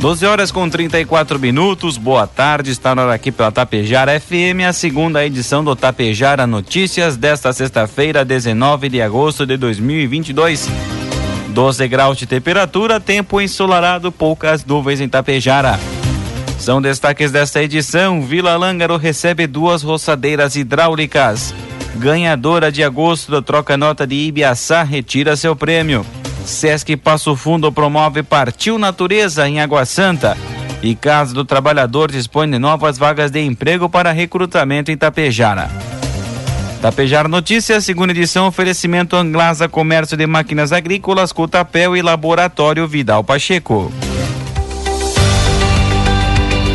12 horas com 34 minutos. Boa tarde, está na hora aqui pela Tapejara FM, a segunda edição do Tapejara Notícias desta sexta-feira, 19 de agosto de 2022. 12 graus de temperatura, tempo ensolarado, poucas nuvens em Tapejara. São destaques desta edição: Vila Lângaro recebe duas roçadeiras hidráulicas. Ganhadora de agosto da troca-nota de Ibiaçá retira seu prêmio. Sesc Passo Fundo promove Partiu Natureza em Água Santa. E Casa do Trabalhador dispõe de novas vagas de emprego para recrutamento em Tapejara. Tapejara Notícias, segunda edição, oferecimento Anglasa Comércio de Máquinas Agrícolas, Cotapel e Laboratório Vidal Pacheco.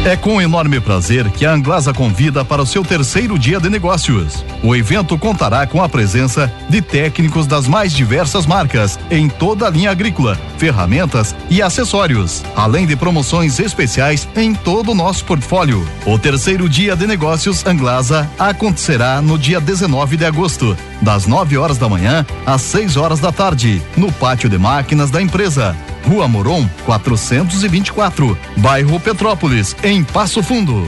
É com enorme prazer que a Anglasa convida para o seu terceiro dia de negócios. O evento contará com a presença de técnicos das mais diversas marcas em toda a linha agrícola, ferramentas e acessórios, além de promoções especiais em todo o nosso portfólio. O terceiro dia de negócios Anglasa acontecerá no dia 19 de agosto, das 9 horas da manhã às 6 horas da tarde, no pátio de máquinas da empresa. Rua Moron, 424, bairro Petrópolis, em Passo Fundo.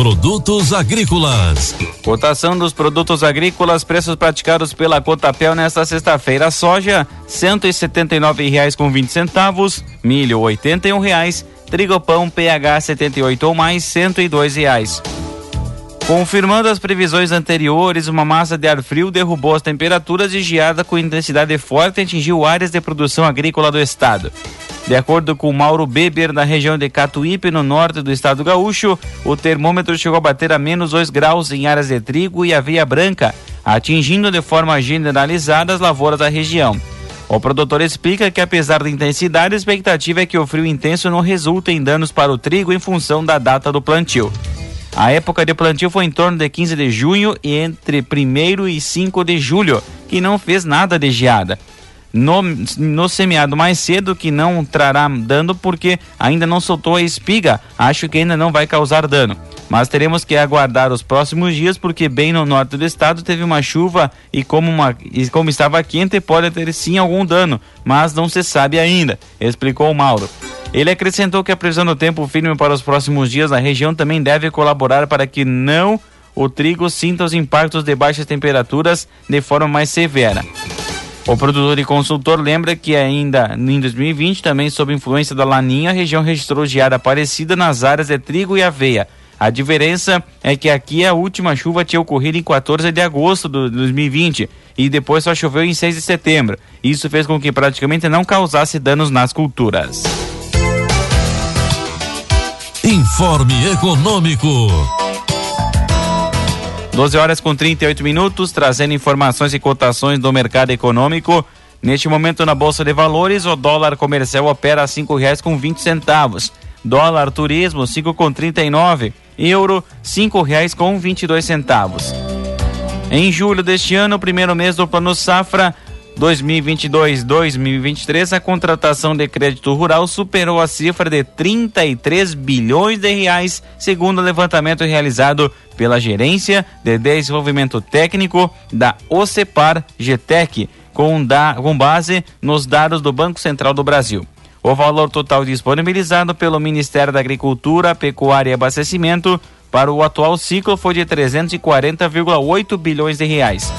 Produtos agrícolas. Cotação dos produtos agrícolas, preços praticados pela Cotapel nesta sexta-feira. Soja, cento e setenta e nove reais com vinte centavos. Milho, oitenta e um reais. Trigo pão PH 78 ou mais, cento e dois reais. Confirmando as previsões anteriores, uma massa de ar frio derrubou as temperaturas e geada com intensidade forte atingiu áreas de produção agrícola do estado. De acordo com Mauro Beber, na região de Catuípe, no norte do estado gaúcho, o termômetro chegou a bater a menos 2 graus em áreas de trigo e aveia branca, atingindo de forma generalizada as lavouras da região. O produtor explica que, apesar da intensidade, a expectativa é que o frio intenso não resulte em danos para o trigo em função da data do plantio. A época de plantio foi em torno de 15 de junho e entre 1 e 5 de julho, que não fez nada de geada no, no semeado mais cedo, que não trará dano porque ainda não soltou a espiga. Acho que ainda não vai causar dano. Mas teremos que aguardar os próximos dias, porque bem no norte do estado teve uma chuva e como, uma, e como estava quente, pode ter sim algum dano, mas não se sabe ainda, explicou Mauro. Ele acrescentou que a previsão do tempo firme para os próximos dias na região também deve colaborar para que não o trigo sinta os impactos de baixas temperaturas de forma mais severa. O produtor e consultor lembra que ainda em 2020, também sob influência da laninha, a região registrou geada parecida nas áreas de trigo e aveia. A diferença é que aqui a última chuva tinha ocorrido em 14 de agosto de 2020 e depois só choveu em 6 de setembro. Isso fez com que praticamente não causasse danos nas culturas. Informe Econômico. 12 horas com 38 minutos, trazendo informações e cotações do mercado econômico. Neste momento na Bolsa de Valores, o dólar comercial opera a cinco reais com vinte centavos. Dólar turismo, cinco com trinta e nove. Euro, cinco reais com vinte e dois centavos. Em julho deste ano, primeiro mês do Plano Safra, 2022-2023, a contratação de crédito rural superou a cifra de 33 bilhões de reais, segundo o levantamento realizado pela Gerência de Desenvolvimento Técnico da OCEPAR GTEC, com, da, com base nos dados do Banco Central do Brasil. O valor total disponibilizado pelo Ministério da Agricultura, Pecuária e Abastecimento para o atual ciclo foi de 340,8 bilhões de reais.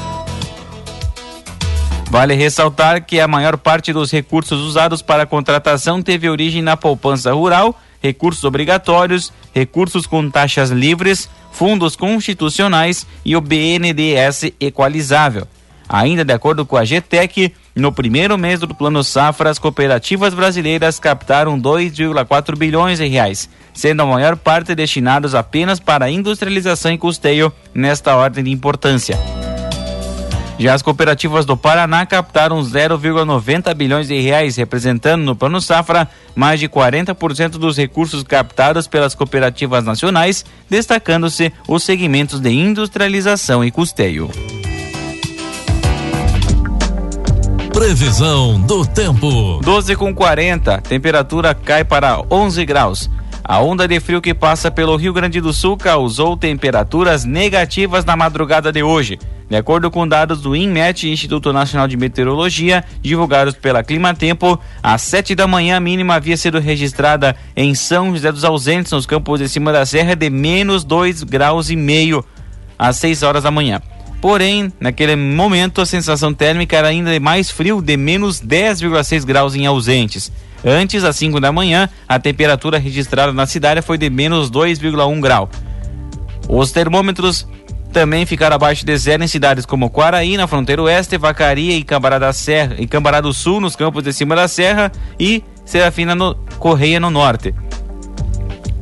Vale ressaltar que a maior parte dos recursos usados para a contratação teve origem na poupança rural, recursos obrigatórios, recursos com taxas livres, fundos constitucionais e o BNDES equalizável. Ainda de acordo com a GTEC, no primeiro mês do Plano Safra, as cooperativas brasileiras captaram 2,4 bilhões de reais, sendo a maior parte destinados apenas para industrialização e custeio nesta ordem de importância. Já as cooperativas do Paraná captaram 0,90 bilhões de reais, representando no Plano Safra mais de 40% dos recursos captados pelas cooperativas nacionais, destacando-se os segmentos de industrialização e custeio. Previsão do tempo. 12 com 40, temperatura cai para 11 graus. A onda de frio que passa pelo Rio Grande do Sul causou temperaturas negativas na madrugada de hoje. De acordo com dados do INMET, Instituto Nacional de Meteorologia, divulgados pela Climatempo, às 7 da manhã a mínima havia sido registrada em São José dos Ausentes, nos campos de cima da serra, de menos 2 graus e meio às 6 horas da manhã. Porém, naquele momento a sensação térmica era ainda mais frio, de menos 10,6 graus em ausentes. Antes, às 5 da manhã, a temperatura registrada na cidade foi de menos 2,1 grau. Os termômetros também ficaram abaixo de zero em cidades como Quaraí, na fronteira oeste, Vacaria e Cambará da Serra, e Cambará do Sul, nos campos de cima da serra, e Serafina no Correia no norte.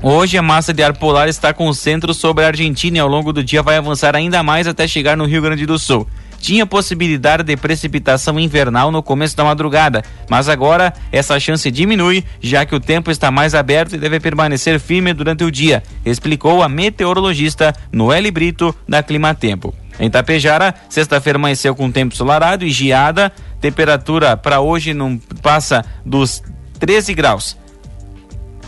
Hoje a massa de ar polar está com o centro sobre a Argentina e ao longo do dia vai avançar ainda mais até chegar no Rio Grande do Sul tinha possibilidade de precipitação invernal no começo da madrugada, mas agora essa chance diminui, já que o tempo está mais aberto e deve permanecer firme durante o dia, explicou a meteorologista Noelle Brito da Climatempo. Em Tapejara, sexta-feira amanheceu com tempo solarado e geada, temperatura para hoje não passa dos 13 graus.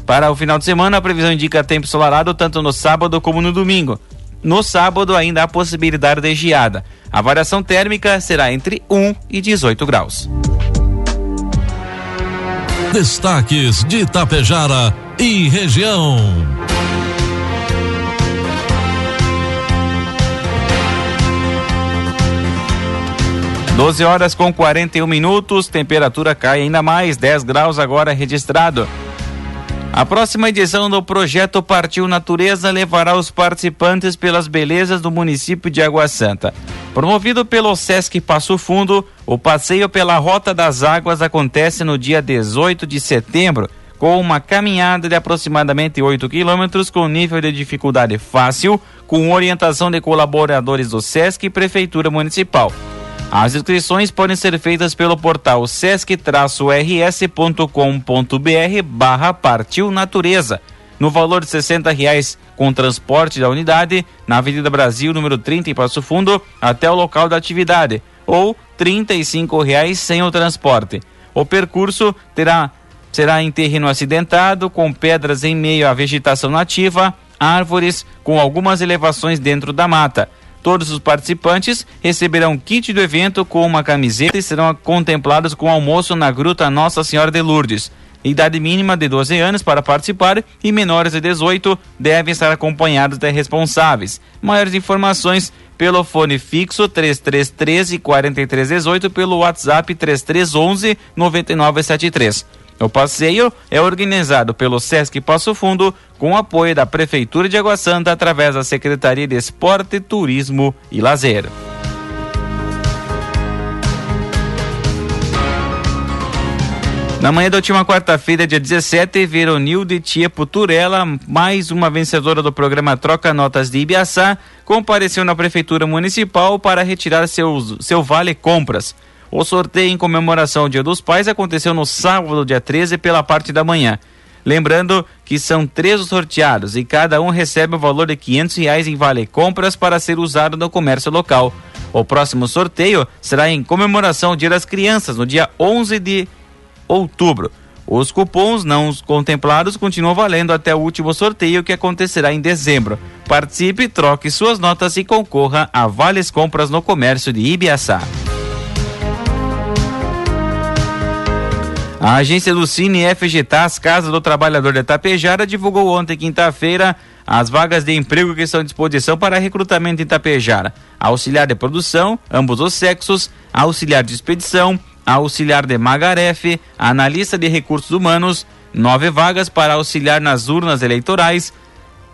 Para o final de semana, a previsão indica tempo solarado tanto no sábado como no domingo. No sábado ainda há possibilidade de geada. A variação térmica será entre 1 e 18 graus. Destaques de Itapejara e região. Doze horas com 41 minutos, temperatura cai ainda mais, 10 graus agora registrado. A próxima edição do projeto Partiu Natureza levará os participantes pelas belezas do município de Água Santa. Promovido pelo Sesc Passo Fundo, o passeio pela Rota das Águas acontece no dia 18 de setembro, com uma caminhada de aproximadamente 8 quilômetros com nível de dificuldade fácil, com orientação de colaboradores do Sesc e Prefeitura Municipal. As inscrições podem ser feitas pelo portal sesc-rs.com.br barra Partiu Natureza, no valor de R$ reais com transporte da unidade na Avenida Brasil, número 30 em Passo Fundo, até o local da atividade, ou R$ reais sem o transporte. O percurso terá será em terreno acidentado, com pedras em meio à vegetação nativa, árvores com algumas elevações dentro da mata. Todos os participantes receberão kit do evento com uma camiseta e serão contemplados com almoço na Gruta Nossa Senhora de Lourdes. Idade mínima de 12 anos para participar e menores de 18 devem estar acompanhados de responsáveis. Maiores informações pelo fone fixo 3313 4318 pelo WhatsApp 3311 9973. O passeio é organizado pelo Sesc Passo Fundo com apoio da Prefeitura de Água Santa através da Secretaria de Esporte, Turismo e Lazer. Na manhã da última quarta-feira, dia 17, Veronilde Tiepo Turella, mais uma vencedora do programa Troca Notas de Ibiaçá, compareceu na Prefeitura Municipal para retirar seus, seu Vale Compras. O sorteio em comemoração ao Dia dos Pais aconteceu no sábado, dia 13, pela parte da manhã. Lembrando que são três os sorteados e cada um recebe o valor de quinhentos reais em vale compras para ser usado no comércio local. O próximo sorteio será em comemoração ao Dia das Crianças, no dia 11 de outubro. Os cupons não contemplados continuam valendo até o último sorteio que acontecerá em dezembro. Participe, troque suas notas e concorra a vales compras no comércio de Ibiaçá. A agência do Cine FGTAS Casa do Trabalhador de Tapejara divulgou ontem, quinta-feira, as vagas de emprego que estão à disposição para recrutamento em Tapejara. Auxiliar de produção, ambos os sexos, auxiliar de expedição, auxiliar de magarefe, analista de recursos humanos, nove vagas para auxiliar nas urnas eleitorais,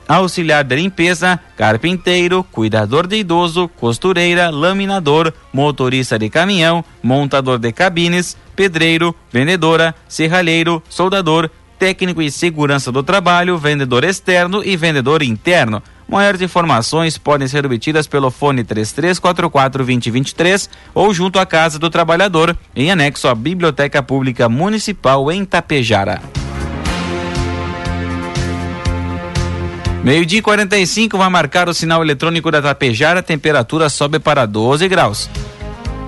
auxiliar de limpeza, carpinteiro, cuidador de idoso, costureira, laminador, motorista de caminhão, montador de cabines, pedreiro, vendedora, serralheiro, soldador, técnico e segurança do trabalho, vendedor externo e vendedor interno. Maiores informações podem ser obtidas pelo fone 3344 2023 ou junto à Casa do Trabalhador, em anexo à Biblioteca Pública Municipal em Tapejara. Meio-dia 45 vai marcar o sinal eletrônico da Tapejara, a temperatura sobe para 12 graus.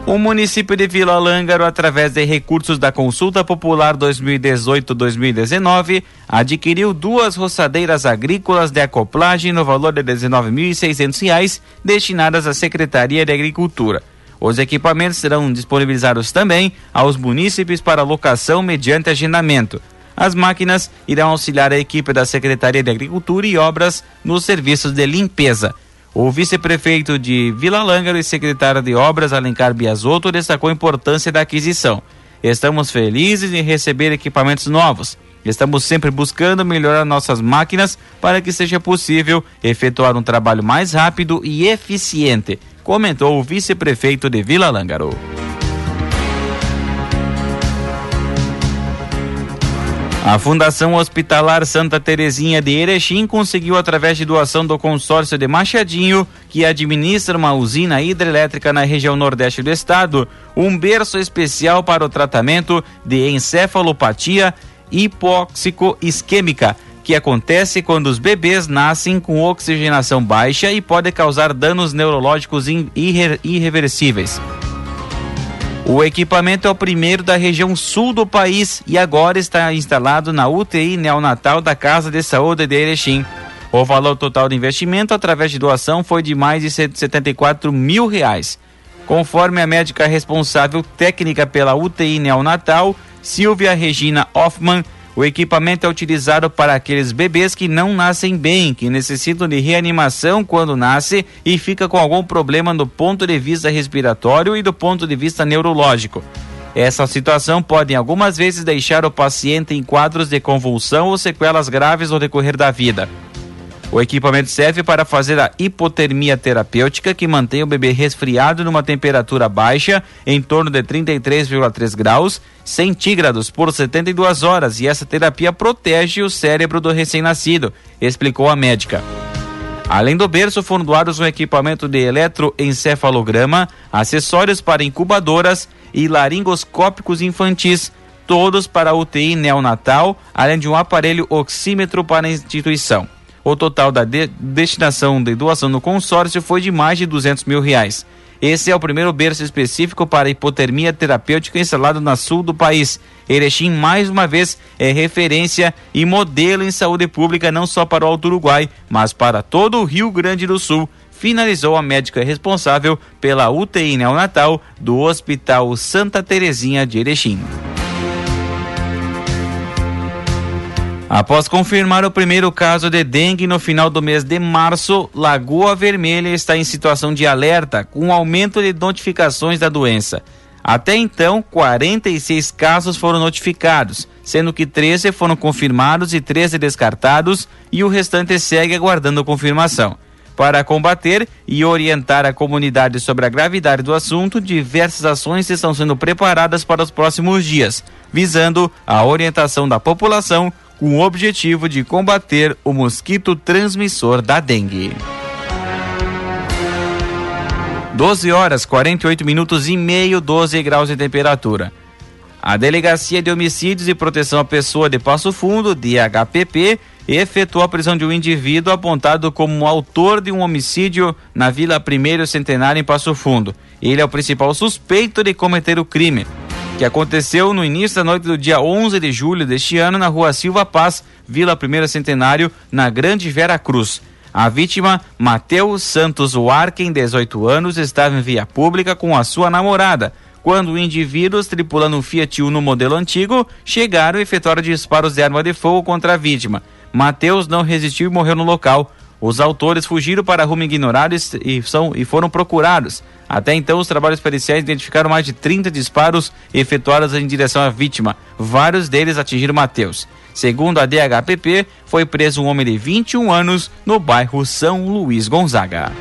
O município de Vila Lângaro, através de recursos da Consulta Popular 2018-2019, adquiriu duas roçadeiras agrícolas de acoplagem no valor de R$ 19.600, destinadas à Secretaria de Agricultura. Os equipamentos serão disponibilizados também aos munícipes para locação mediante agendamento. As máquinas irão auxiliar a equipe da Secretaria de Agricultura e Obras nos serviços de limpeza. O vice-prefeito de Vila Lângaro e secretário de Obras, Alencar Biasotto, destacou a importância da aquisição. Estamos felizes em receber equipamentos novos. Estamos sempre buscando melhorar nossas máquinas para que seja possível efetuar um trabalho mais rápido e eficiente, comentou o vice-prefeito de Vila Lângaro. A Fundação Hospitalar Santa Terezinha de Erechim conseguiu, através de doação do consórcio de Machadinho, que administra uma usina hidrelétrica na região nordeste do estado, um berço especial para o tratamento de encefalopatia hipóxico-isquêmica, que acontece quando os bebês nascem com oxigenação baixa e pode causar danos neurológicos irre irreversíveis. O equipamento é o primeiro da região sul do país e agora está instalado na UTI neonatal da Casa de Saúde de Erechim. O valor total do investimento através de doação foi de mais de 174 mil reais. Conforme a médica responsável técnica pela UTI neonatal, Silvia Regina Hoffman, o equipamento é utilizado para aqueles bebês que não nascem bem, que necessitam de reanimação quando nasce e fica com algum problema do ponto de vista respiratório e do ponto de vista neurológico. Essa situação pode algumas vezes deixar o paciente em quadros de convulsão ou sequelas graves ao decorrer da vida. O equipamento serve para fazer a hipotermia terapêutica, que mantém o bebê resfriado numa temperatura baixa, em torno de 33,3 graus centígrados por 72 horas, e essa terapia protege o cérebro do recém-nascido, explicou a médica. Além do berço, foram doados um equipamento de eletroencefalograma, acessórios para incubadoras e laringoscópicos infantis, todos para UTI neonatal, além de um aparelho oxímetro para a instituição. O total da de destinação de doação no consórcio foi de mais de 200 mil reais. Esse é o primeiro berço específico para hipotermia terapêutica instalado na sul do país. Erechim, mais uma vez, é referência e modelo em saúde pública não só para o Alto Uruguai, mas para todo o Rio Grande do Sul. Finalizou a médica responsável pela UTI neonatal do Hospital Santa Terezinha de Erechim. Após confirmar o primeiro caso de dengue no final do mês de março, Lagoa Vermelha está em situação de alerta, com aumento de notificações da doença. Até então, 46 casos foram notificados, sendo que 13 foram confirmados e 13 descartados, e o restante segue aguardando confirmação. Para combater e orientar a comunidade sobre a gravidade do assunto, diversas ações estão sendo preparadas para os próximos dias, visando a orientação da população com o objetivo de combater o mosquito transmissor da dengue. 12 horas 48 minutos e meio, 12 graus de temperatura. A Delegacia de Homicídios e Proteção à Pessoa de Passo Fundo, DHPP, efetuou a prisão de um indivíduo apontado como autor de um homicídio na Vila Primeiro Centenário em Passo Fundo. Ele é o principal suspeito de cometer o crime, que aconteceu no início da noite do dia 11 de julho deste ano na rua Silva Paz, Vila Primeiro Centenário, na Grande Vera Cruz. A vítima, Matheus Santos Warken, 18 anos, estava em via pública com a sua namorada, quando indivíduos tripulando um Fiat Uno modelo antigo chegaram e efetuaram disparos de arma de fogo contra a vítima. Mateus não resistiu e morreu no local. Os autores fugiram para rumo ignorado e, são, e foram procurados. Até então, os trabalhos periciais identificaram mais de 30 disparos efetuados em direção à vítima. Vários deles atingiram Mateus. Segundo a DHPP, foi preso um homem de 21 anos no bairro São Luís Gonzaga.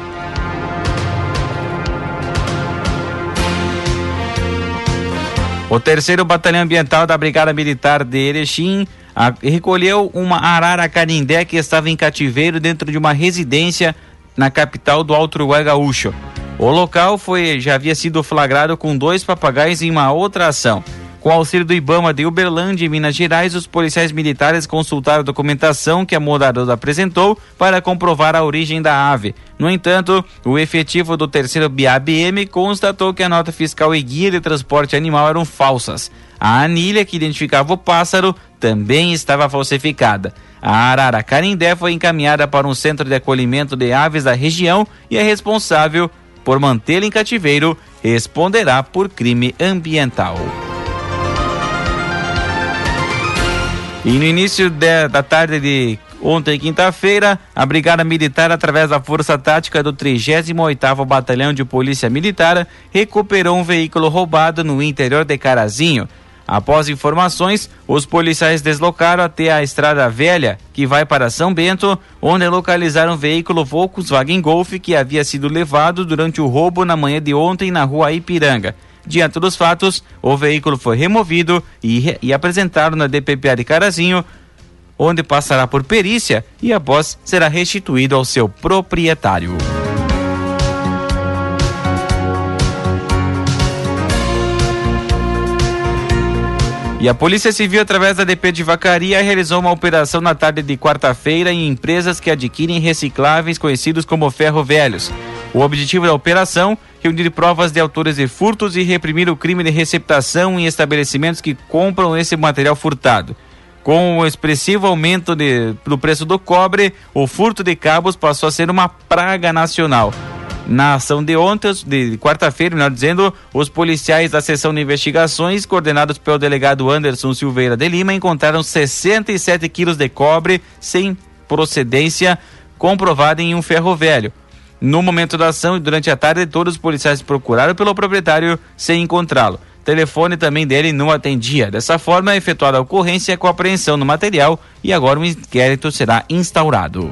O terceiro batalhão ambiental da Brigada Militar de Erechim a, recolheu uma arara canindé que estava em cativeiro dentro de uma residência na capital do Alto Uruguai Gaúcho. O local foi, já havia sido flagrado com dois papagaios em uma outra ação. Com auxílio do Ibama de Uberlândia e Minas Gerais, os policiais militares consultaram a documentação que a moradora apresentou para comprovar a origem da ave. No entanto, o efetivo do terceiro BABM constatou que a nota fiscal e guia de transporte animal eram falsas. A anilha que identificava o pássaro também estava falsificada. A arara carindé foi encaminhada para um centro de acolhimento de aves da região e é responsável por mantê-la em cativeiro responderá por crime ambiental. E no início de, da tarde de ontem, quinta-feira, a Brigada Militar, através da Força Tática do 38º Batalhão de Polícia Militar, recuperou um veículo roubado no interior de Carazinho. Após informações, os policiais deslocaram até a Estrada Velha, que vai para São Bento, onde localizaram um veículo Volkswagen Golf que havia sido levado durante o roubo na manhã de ontem na rua Ipiranga. Diante dos fatos, o veículo foi removido e, e apresentado na DPPA de Carazinho, onde passará por perícia e após será restituído ao seu proprietário. E a Polícia Civil, através da DP de Vacaria, realizou uma operação na tarde de quarta-feira em empresas que adquirem recicláveis conhecidos como ferro velhos. O objetivo da operação reunir provas de autores de furtos e reprimir o crime de receptação em estabelecimentos que compram esse material furtado. Com o expressivo aumento de, do preço do cobre, o furto de cabos passou a ser uma praga nacional. Na ação de ontem, de quarta-feira, melhor dizendo, os policiais da seção de investigações, coordenados pelo delegado Anderson Silveira de Lima, encontraram 67 quilos de cobre sem procedência comprovada em um ferro velho. No momento da ação e durante a tarde, todos os policiais procuraram pelo proprietário sem encontrá-lo. Telefone também dele não atendia. Dessa forma, é efetuada a ocorrência com apreensão no material e agora um inquérito será instaurado.